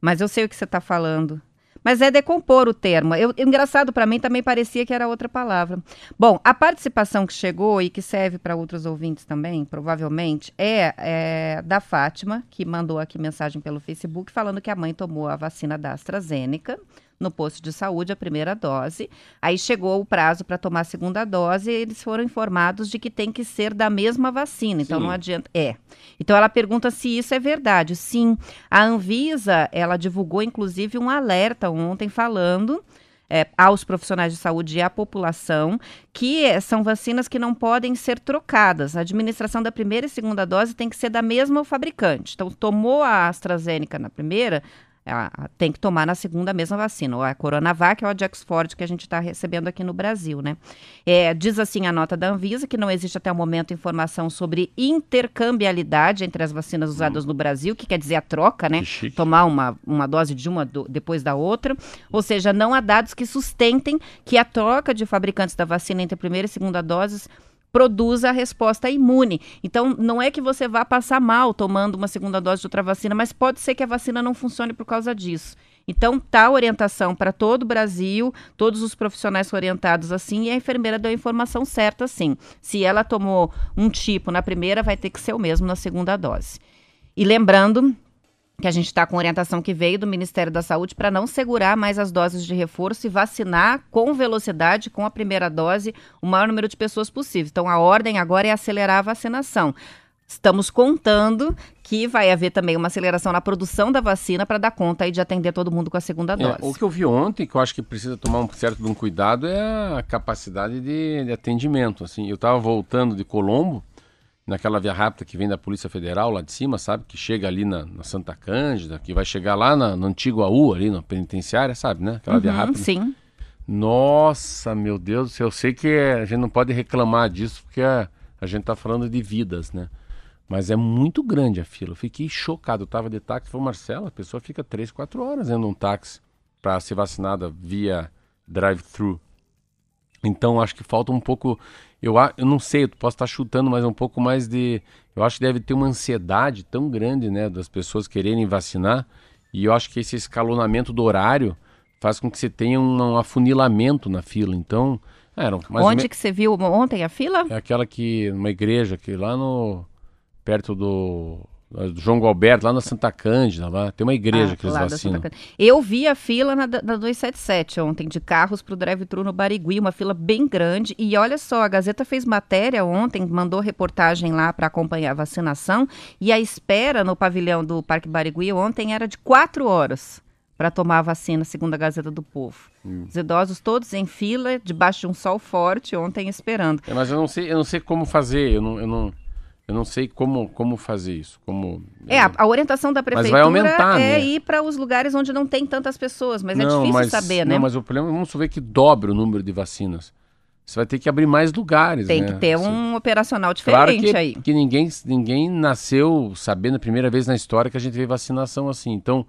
Mas eu sei o que você está falando. Mas é decompor o termo. Eu, engraçado para mim também parecia que era outra palavra. Bom, a participação que chegou e que serve para outros ouvintes também, provavelmente, é, é, da Fátima, que mandou aqui mensagem pelo Facebook falando que a mãe tomou a vacina da AstraZeneca no posto de saúde a primeira dose. Aí chegou o prazo para tomar a segunda dose e eles foram informados de que tem que ser da mesma vacina. Então Sim. não adianta. É. Então ela pergunta se isso é verdade. Sim. A Anvisa, ela divulgou inclusive um alerta ontem falando é, aos profissionais de saúde e à população, que são vacinas que não podem ser trocadas. A administração da primeira e segunda dose tem que ser da mesma fabricante. Então, tomou a AstraZeneca na primeira, a, tem que tomar na segunda a mesma vacina, ou a Coronavac ou a de Oxford que a gente está recebendo aqui no Brasil, né? É, diz assim a nota da Anvisa que não existe até o momento informação sobre intercambialidade entre as vacinas usadas hum. no Brasil, que quer dizer a troca, né? Tomar uma, uma dose de uma do, depois da outra. Ou seja, não há dados que sustentem que a troca de fabricantes da vacina entre a primeira e segunda doses produza a resposta imune. Então, não é que você vá passar mal tomando uma segunda dose de outra vacina, mas pode ser que a vacina não funcione por causa disso. Então, tá a orientação para todo o Brasil, todos os profissionais foram orientados assim, e a enfermeira deu a informação certa, sim. Se ela tomou um tipo na primeira, vai ter que ser o mesmo na segunda dose. E lembrando que a gente está com orientação que veio do Ministério da Saúde para não segurar mais as doses de reforço e vacinar com velocidade, com a primeira dose, o maior número de pessoas possível. Então, a ordem agora é acelerar a vacinação. Estamos contando que vai haver também uma aceleração na produção da vacina para dar conta aí de atender todo mundo com a segunda é, dose. o que eu vi ontem, que eu acho que precisa tomar um certo um cuidado, é a capacidade de, de atendimento. Assim, eu estava voltando de Colombo, naquela via rápida que vem da Polícia Federal lá de cima, sabe? Que chega ali na, na Santa Cândida, que vai chegar lá na, no antigo AU, ali na penitenciária, sabe, né? Aquela uhum, via rápida. Sim. Nossa, meu Deus do céu, eu sei que a gente não pode reclamar disso, porque a, a gente tá falando de vidas, né? Mas é muito grande a fila. Eu fiquei chocado. Eu tava de táxi, falei, Marcelo, a pessoa fica 3, 4 horas dentro de um táxi para ser vacinada via drive-thru. Então acho que falta um pouco eu, eu não sei, eu posso estar chutando, mas um pouco mais de. Eu acho que deve ter uma ansiedade tão grande, né, das pessoas quererem vacinar. E eu acho que esse escalonamento do horário faz com que você tenha um, um afunilamento na fila. Então, era Onde me... que você viu ontem a fila? É aquela que, uma igreja que lá no perto do João Galberto, lá na Santa Cândida, lá tem uma igreja ah, que eles vacinam. Eu vi a fila na, na 277 ontem, de carros para o drive-thru no Barigui, uma fila bem grande. E olha só, a Gazeta fez matéria ontem, mandou reportagem lá para acompanhar a vacinação. E a espera no pavilhão do Parque Barigui ontem era de quatro horas para tomar a vacina, segundo a Gazeta do Povo. Hum. Os idosos todos em fila, debaixo de um sol forte, ontem esperando. É, mas eu não sei, eu não sei como fazer, eu não, eu não, eu não sei como, como fazer isso. Como, é, a, a orientação da prefeitura aumentar, é né? ir para os lugares onde não tem tantas pessoas, mas é não, é difícil mas, saber, né? Não, mas o problema é vamos ver que dobra o número de vacinas. Você vai ter que abrir mais lugares. Tem né? que ter um operacional diferente claro que, aí. que ninguém, ninguém nasceu sabendo a primeira vez na história que a gente vê vacinação assim. Então,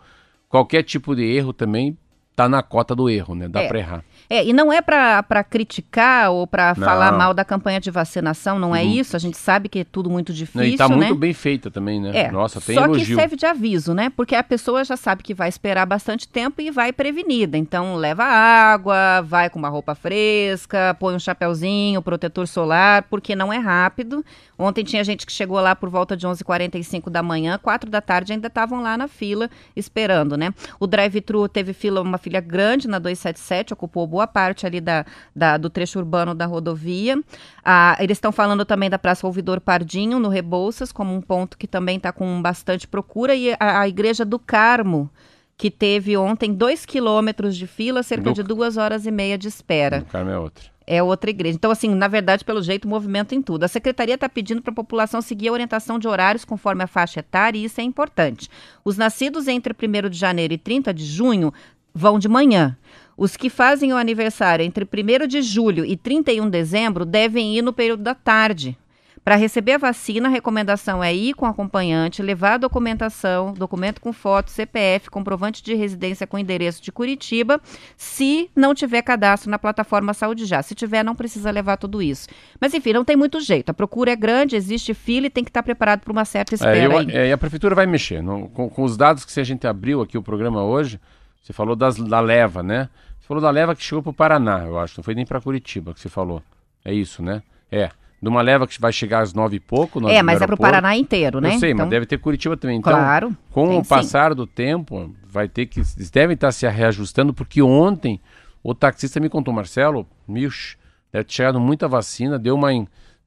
qualquer tipo de erro também tá na cota do erro, né? Dá é. para errar. É, e não é para criticar ou para falar mal da campanha de vacinação, não é uhum. isso. A gente sabe que é tudo muito difícil, não, E tá né? muito bem feita também, né? É, Nossa, tem só elogio. que serve de aviso, né? Porque a pessoa já sabe que vai esperar bastante tempo e vai prevenida. Então, leva água, vai com uma roupa fresca, põe um chapéuzinho, protetor solar, porque não é rápido. Ontem tinha gente que chegou lá por volta de 11h45 da manhã, 4 da tarde ainda estavam lá na fila esperando, né? O drive-thru teve fila, uma filha grande na 277, ocupou boa parte ali da, da do trecho urbano da rodovia. Ah, eles estão falando também da Praça Ouvidor Pardinho, no Rebouças, como um ponto que também está com bastante procura, e a, a Igreja do Carmo, que teve ontem dois quilômetros de fila, cerca de duas horas e meia de espera. O Carmo é outra. É outra igreja. Então, assim, na verdade, pelo jeito, movimento em tudo. A secretaria está pedindo para a população seguir a orientação de horários conforme a faixa etária, e isso é importante. Os nascidos entre 1 de janeiro e 30 de junho vão de manhã. Os que fazem o aniversário entre 1 de julho e 31 de dezembro devem ir no período da tarde, Para receber a vacina, a recomendação é ir com acompanhante, levar a documentação, documento com foto, CPF, comprovante de residência com endereço de Curitiba, se não tiver cadastro na plataforma Saúde Já. Se tiver, não precisa levar tudo isso. Mas enfim, não tem muito jeito. A procura é grande, existe fila e tem que estar preparado para uma certa espera. É, eu, é, e a prefeitura vai mexer. No, com, com, os dados que a gente abriu aqui o programa hoje, você falou das, da leva, né? Você falou da leva que chegou para o Paraná, eu acho. Não foi nem para Curitiba que você falou. É isso, né? É. De uma leva que vai chegar às nove e pouco. é, mas é para o Paraná inteiro, né? Eu sei, então... mas deve ter Curitiba também. Então, claro. Com o passar sim. do tempo, vai ter que. Eles devem estar se reajustando, porque ontem o taxista me contou, Marcelo, miux, deve ter chegado muita vacina, deu uma,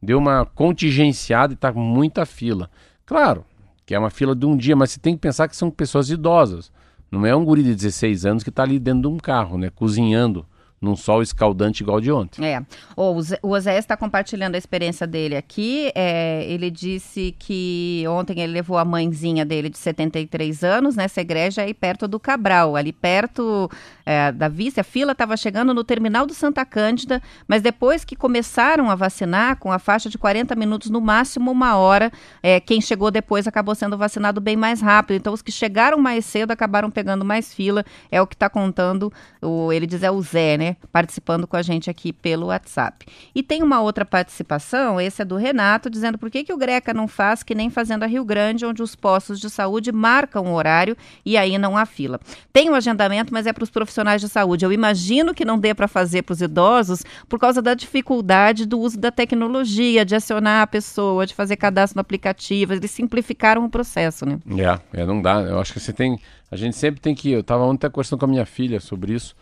deu uma contingenciada e está com muita fila. Claro, que é uma fila de um dia, mas você tem que pensar que são pessoas idosas. Não é um guri de 16 anos que está ali dentro de um carro, né? Cozinhando num sol escaldante igual de ontem. É. O, Oséias está compartilhando a experiência dele aqui. É, ele disse que ontem ele levou a mãezinha dele de 73 anos nessa igreja aí perto do Cabral, ali perto é, da vista. A fila estava chegando no terminal do Santa Cândida, mas depois que começaram a vacinar, com a faixa de 40 minutos, no máximo uma hora, é, quem chegou depois acabou sendo vacinado bem mais rápido. Então, os que chegaram mais cedo acabaram pegando mais fila. É o que está contando, o, ele diz é o Zé, né? Participando com a gente aqui pelo WhatsApp. E tem uma outra participação, esse é do Renato, dizendo por que, que o Greca não faz que nem Fazenda Rio Grande, onde os postos de saúde marcam o horário e aí não há fila. Tem o um agendamento, mas é para os profissionais de saúde. Eu imagino que não dê para fazer para os idosos por causa da dificuldade do uso da tecnologia, de acionar a pessoa, de fazer cadastro no aplicativo. Eles simplificaram o processo, né? É, é não dá. Eu acho que você tem. A gente sempre tem que. Eu estava ontem conversando com a minha filha sobre isso.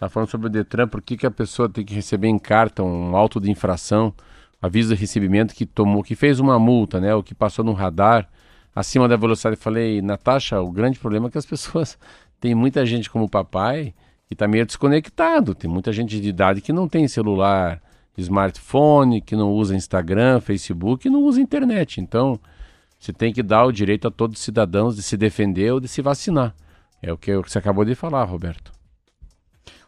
Tá falando sobre o Detran, por que, que a pessoa tem que receber em carta um auto de infração, aviso de recebimento que tomou, que fez uma multa, né? O que passou no radar acima da velocidade. Eu falei, Natasha, o grande problema é que as pessoas tem muita gente como o papai que está meio desconectado. Tem muita gente de idade que não tem celular, smartphone, que não usa Instagram, Facebook, que não usa internet. Então, você tem que dar o direito a todos os cidadãos de se defender ou de se vacinar. É o que você acabou de falar, Roberto.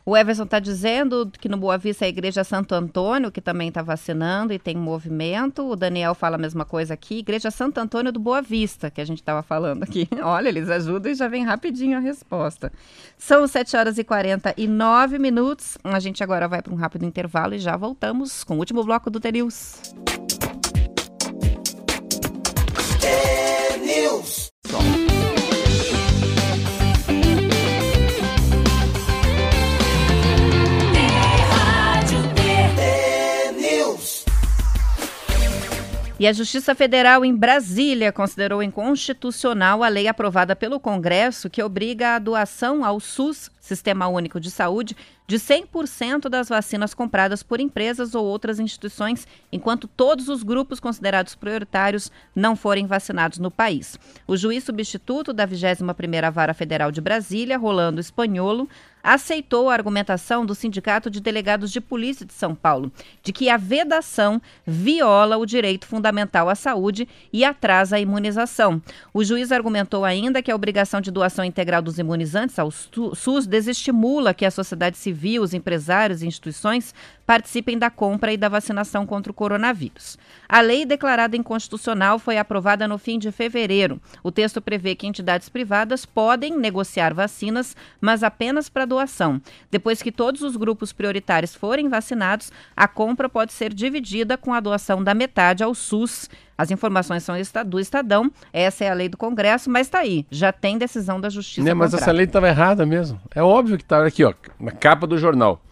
O Everson está dizendo que no Boa Vista é a Igreja Santo Antônio, que também está vacinando e tem movimento. O Daniel fala a mesma coisa aqui. Igreja Santo Antônio do Boa Vista, que a gente estava falando aqui. Olha, eles ajudam e já vem rapidinho a resposta. São 7 horas e 49 minutos. A gente agora vai para um rápido intervalo e já voltamos com o último bloco do T-News. News. E a Justiça Federal em Brasília considerou inconstitucional a lei aprovada pelo Congresso que obriga a doação ao SUS, Sistema Único de Saúde, de 100% das vacinas compradas por empresas ou outras instituições, enquanto todos os grupos considerados prioritários não forem vacinados no país. O juiz substituto da 21ª Vara Federal de Brasília, Rolando Espanholo, aceitou a argumentação do Sindicato de Delegados de Polícia de São Paulo de que a vedação viola o direito fundamental à saúde e atrasa a imunização. O juiz argumentou ainda que a obrigação de doação integral dos imunizantes ao SUS desestimula que a sociedade civil, os empresários e instituições participem da compra e da vacinação contra o coronavírus. A lei declarada inconstitucional foi aprovada no fim de fevereiro. O texto prevê que entidades privadas podem negociar vacinas, mas apenas para doação. Depois que todos os grupos prioritários forem vacinados, a compra pode ser dividida com a doação da metade ao SUS. As informações são do Estadão, essa é a lei do Congresso, mas está aí, já tem decisão da Justiça. Não, mas essa lei estava errada mesmo. É óbvio que estava aqui, ó, na capa do jornal.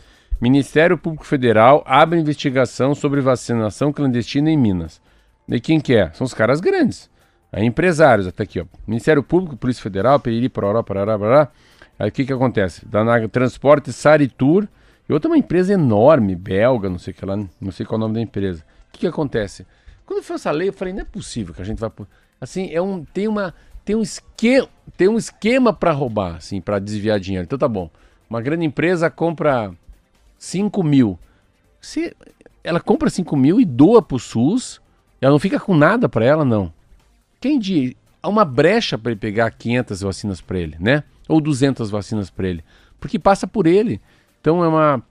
Ministério Público Federal abre investigação sobre vacinação clandestina em Minas. E quem que é? São os caras grandes. Aí empresários, até aqui, ó. Ministério Público, Polícia Federal, Periri, Pororó, Parará, Parará. Aí o que que acontece? Da Transporte Saritur, e outra uma empresa enorme, belga, não sei que lá, não sei qual é o nome da empresa. O que que acontece? Quando foi essa lei, eu falei, não é possível que a gente vai assim, é um tem uma tem um esquema, tem um esquema para roubar, assim, para desviar dinheiro. Então tá bom. Uma grande empresa compra 5 mil. Se ela compra 5 mil e doa para o SUS, ela não fica com nada para ela, não. Quem diz? Há uma brecha para ele pegar 500 vacinas para ele, né? Ou 200 vacinas para ele. Porque passa por ele. Então é uma.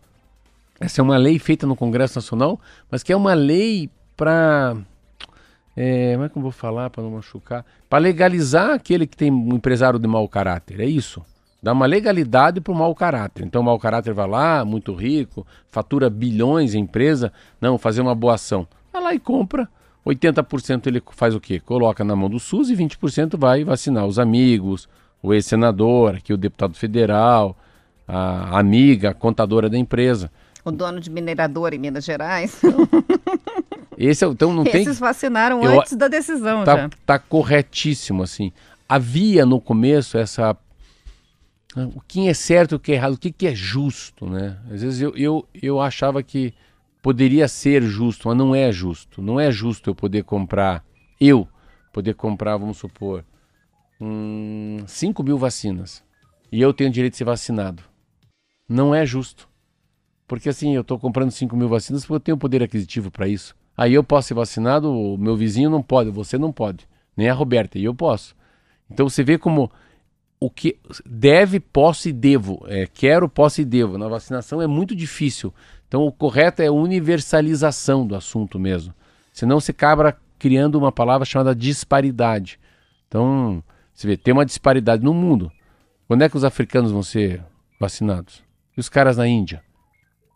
Essa é uma lei feita no Congresso Nacional, mas que é uma lei para É, como é que eu vou falar para não machucar? Para legalizar aquele que tem um empresário de mau caráter, é isso. Dá uma legalidade para o mau caráter. Então o mau caráter vai lá, muito rico, fatura bilhões em empresa, não, fazer uma boa ação. Vai lá e compra. 80% ele faz o quê? Coloca na mão do SUS e 20% vai vacinar os amigos, o ex-senador, aqui o deputado federal, a amiga, a contadora da empresa. O dono de minerador em Minas Gerais. Esse é, então não Esses tem. vacinaram Eu- antes da decisão Tá, já. tá corretíssimo assim. Havia no começo essa o que é certo, o que é errado, o que, que é justo, né? Às vezes eu, eu, eu achava que poderia ser justo, mas não é justo. Não é justo eu poder comprar, eu poder comprar, vamos supor, hum, 5 mil vacinas e eu tenho direito de ser vacinado. Não é justo. Porque assim, eu estou comprando 5 mil vacinas porque eu tenho poder aquisitivo para isso. Aí eu posso ser vacinado, o meu vizinho não pode, você não pode, nem a Roberta, e eu posso. Então você vê como o que deve, posso e devo. É, quero, posso e devo. Na vacinação é muito difícil. Então o correto é a universalização do assunto mesmo. Senão você acaba criando uma palavra chamada disparidade. Então, você vê, tem uma disparidade no mundo. Quando é que os africanos vão ser vacinados? E os caras na Índia?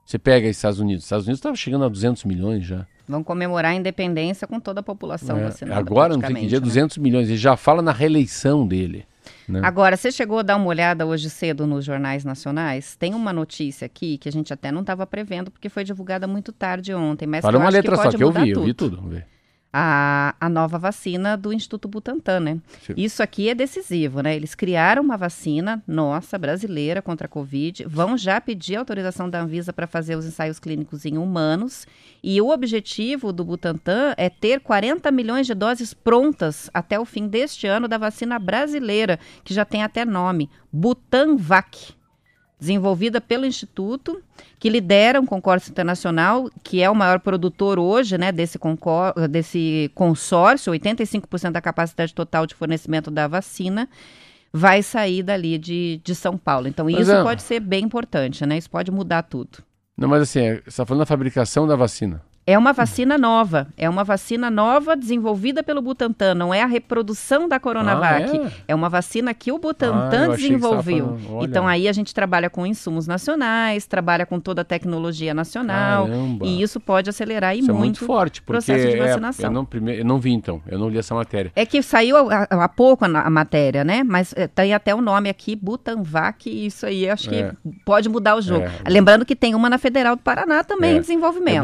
Você pega os Estados Unidos. Os Estados Unidos estava chegando a 200 milhões já. Vão comemorar a independência com toda a população É, vacinada. agora, não sei que dia, né? 200 milhões. Ele já fala na reeleição dele. Né? Agora, você chegou a dar uma olhada hoje cedo nos jornais nacionais? Tem uma notícia aqui que a gente até não estava prevendo, porque foi divulgada muito tarde ontem, mas Fala uma letra que só, que eu vi, eu vi tudo. tudo. Vamos ver. A, a nova vacina do Instituto Butantan, né? Sim. Isso aqui é decisivo, né? Eles criaram uma vacina nossa, brasileira, contra a Covid, vão já pedir autorização da Anvisa para fazer os ensaios clínicos em humanos, e o objetivo do Butantan é ter 40 milhões de doses prontas até o fim deste ano da vacina brasileira, que já tem até nome, Butanvac desenvolvida pelo Instituto, que lidera um concurso internacional, que é o maior produtor hoje né, desse, concor desse consórcio, 85% da capacidade total de fornecimento da vacina, vai sair dali de, de São Paulo. Então, Mas isso é- pode ser bem importante, né? Isso pode mudar tudo. Não, mas assim, você está falando da fabricação da vacina. É uma vacina nova, é uma vacina nova desenvolvida pelo Butantan, não é a reprodução da Coronavac. Ah, é? uma vacina que o Ah, Butantan tava desenvolveu. falando-. Então aí a gente trabalha com insumos nacionais, trabalha com toda a tecnologia nacional, Caramba. e isso pode acelerar e Isso é muito. muito forte, porque processo de é- vacinação. eu, não, primeiro, eu não vi então, eu não li essa matéria. É que saiu há, há pouco a, a matéria, né? Mas eh, tem até o nome aqui, Butanvac, e isso aí acho que É. pode mudar o jogo. É. Lembrando que tem uma na Federal do Paraná também É. em desenvolvimento. É né?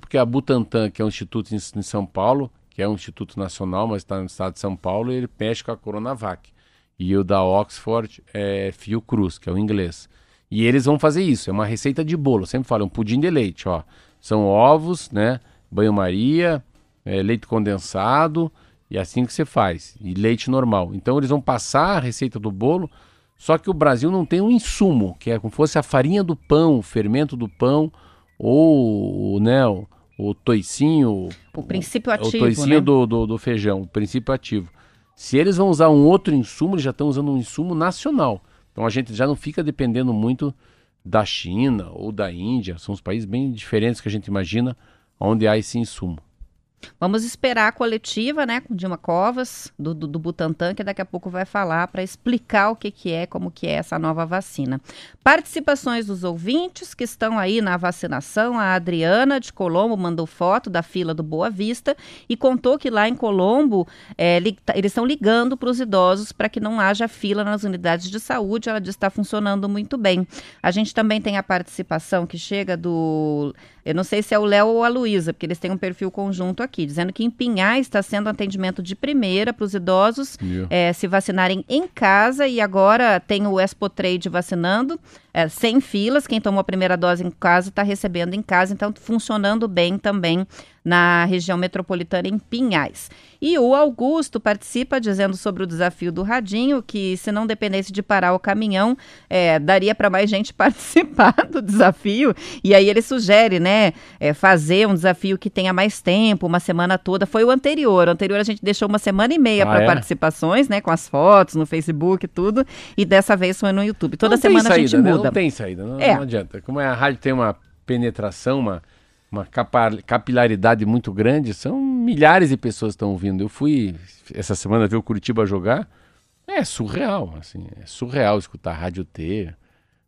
Porque a Butantan, que é um instituto em, em São Paulo, que é um instituto nacional, mas está no estado de São Paulo, ele mexe com a Coronavac. E o da Oxford é Fiocruz, que é o inglês. E eles vão fazer isso, é uma receita de bolo. Eu sempre é um pudim de leite, ó. São ovos, né? Banho-maria, é, leite condensado, e é assim que você faz. E leite normal. Então eles vão passar a receita do bolo, só que o Brasil não tem um insumo, que é como se fosse a farinha do pão, o fermento do pão, ou né, o, o toicinho, O princípio o ativo, toicinho né? do, do, do feijão, o princípio ativo. Se eles vão usar um outro insumo, eles já estão usando um insumo nacional. Então a gente já não fica dependendo muito da China ou da Índia. São os países bem diferentes que a gente imagina onde há esse insumo. Vamos esperar a coletiva, né, com Dilma Covas, do, do, do Butantan, que daqui a pouco vai falar para explicar o que, que é, como que é essa nova vacina. Participações dos ouvintes que estão aí na vacinação. A Adriana de Colombo mandou foto da fila do Boa Vista e contou que lá em Colombo é, li- tá- eles estão ligando para os idosos para que não haja fila nas unidades de saúde. Ela diz que está funcionando muito bem. A gente também tem a participação que chega do. Eu não sei se é o Léo ou a Luísa, porque eles têm um perfil conjunto aqui, dizendo que em Pinhais está sendo atendimento de primeira para os idosos Viu? eh, se vacinarem em casa e agora tem o Expo Trade vacinando, eh, sem filas. Quem tomou a primeira dose em casa está recebendo em casa, então funcionando bem também na região metropolitana em Pinhais. E o Augusto participa dizendo sobre o desafio do Radinho, que se não dependesse de parar o caminhão, eh, daria para mais gente participar do desafio. E aí ele sugere, né, eh, fazer um desafio que tenha mais tempo, uma semana toda. Foi o anterior. O anterior a gente deixou uma semana e meia Ah, para é? participações, né, com as fotos no Facebook e tudo. E dessa vez foi no YouTube. Toda Não semana a saída, gente né? Muda. Não tem saída, não, É. não adianta. Como a rádio tem uma penetração, uma, uma capilaridade muito grande, são milhares de pessoas que estão ouvindo. Eu fui essa semana ver o Curitiba jogar, é surreal, assim, é surreal escutar a Rádio T.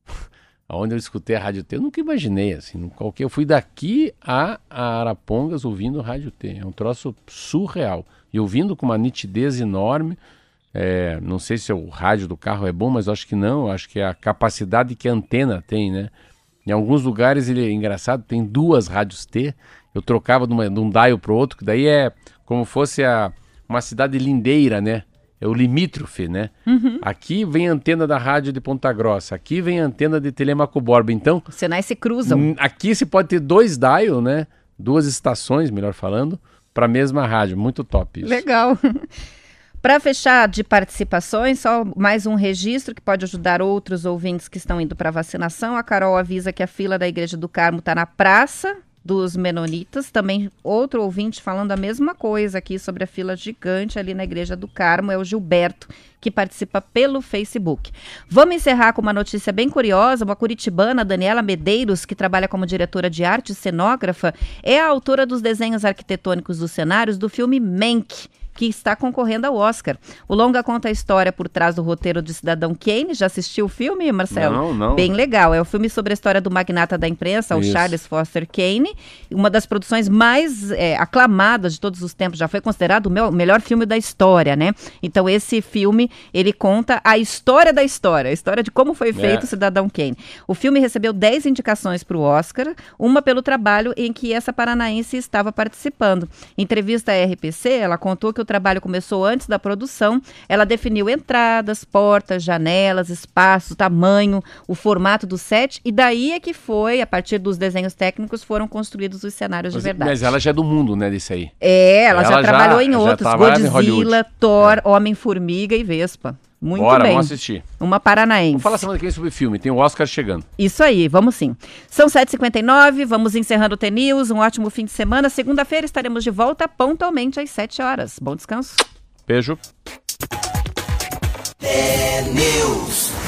Onde eu escutei a Rádio T, eu nunca imaginei, assim, qualquer. Eu fui daqui a Arapongas ouvindo a Rádio T. É um troço surreal. E ouvindo com uma nitidez enorme. É, não sei se o rádio do carro é bom, mas acho que não. Acho que é a capacidade que a antena tem, né? Em alguns lugares ele é engraçado, tem duas rádios T. Eu trocava de, uma, de um dial para o outro, que daí é como fosse a, uma cidade lindeira, né? É o limítrofe, né? Uhum. Aqui vem a antena da rádio de Ponta Grossa, aqui vem a antena de Telemaco Borba. Então. Os sinais se cruzam. Aqui se pode ter dois dial, né? Duas estações, melhor falando, para a mesma rádio. Muito top isso. Legal. Para fechar de participações, só mais um registro que pode ajudar outros ouvintes que estão indo para vacinação. A Carol avisa que a fila da Igreja do Carmo está na praça dos Menonitas. Também outro ouvinte falando a mesma coisa aqui sobre a fila gigante ali na Igreja do Carmo é o Gilberto, que participa pelo Facebook. Vamos encerrar com uma notícia bem curiosa. Uma curitibana, Daniela Medeiros, que trabalha como diretora de arte e cenógrafa, é a autora dos desenhos arquitetônicos dos cenários do filme Menk que está concorrendo ao Oscar. O longa conta a história por trás do roteiro de Cidadão Kane. Já assistiu o filme, Marcelo? Não, não. Bem legal. É o filme sobre a história do magnata da imprensa, o Charles Foster Kane. Uma das produções mais é, aclamadas de todos os tempos. Já foi considerado o meu, melhor filme da história, né? Então esse filme, ele conta a história da história. A história de como foi feito é. Cidadão Kane. O filme recebeu 10 indicações para o Oscar. Uma pelo trabalho em que essa paranaense estava participando. Em entrevista à RPC, ela contou que o trabalho começou antes da produção, ela definiu entradas, portas, janelas, espaço, tamanho, o formato do set, e daí é que foi, a partir dos desenhos técnicos, foram construídos os cenários mas, de verdade. Mas ela já é do mundo, né, desse aí. É, ela, ela já, já trabalhou em outros, Godzilla, Thor, é. Homem-Formiga e Vespa. Muito Bora, bem. vamos assistir. Uma paranaense. Vamos falar semana que vem sobre filme, tem o Oscar chegando. Isso aí, vamos sim. São 7h59, vamos encerrando o T-News, um ótimo fim de semana. Segunda-feira estaremos de volta pontualmente às 7 horas. Bom descanso. Beijo. T-News.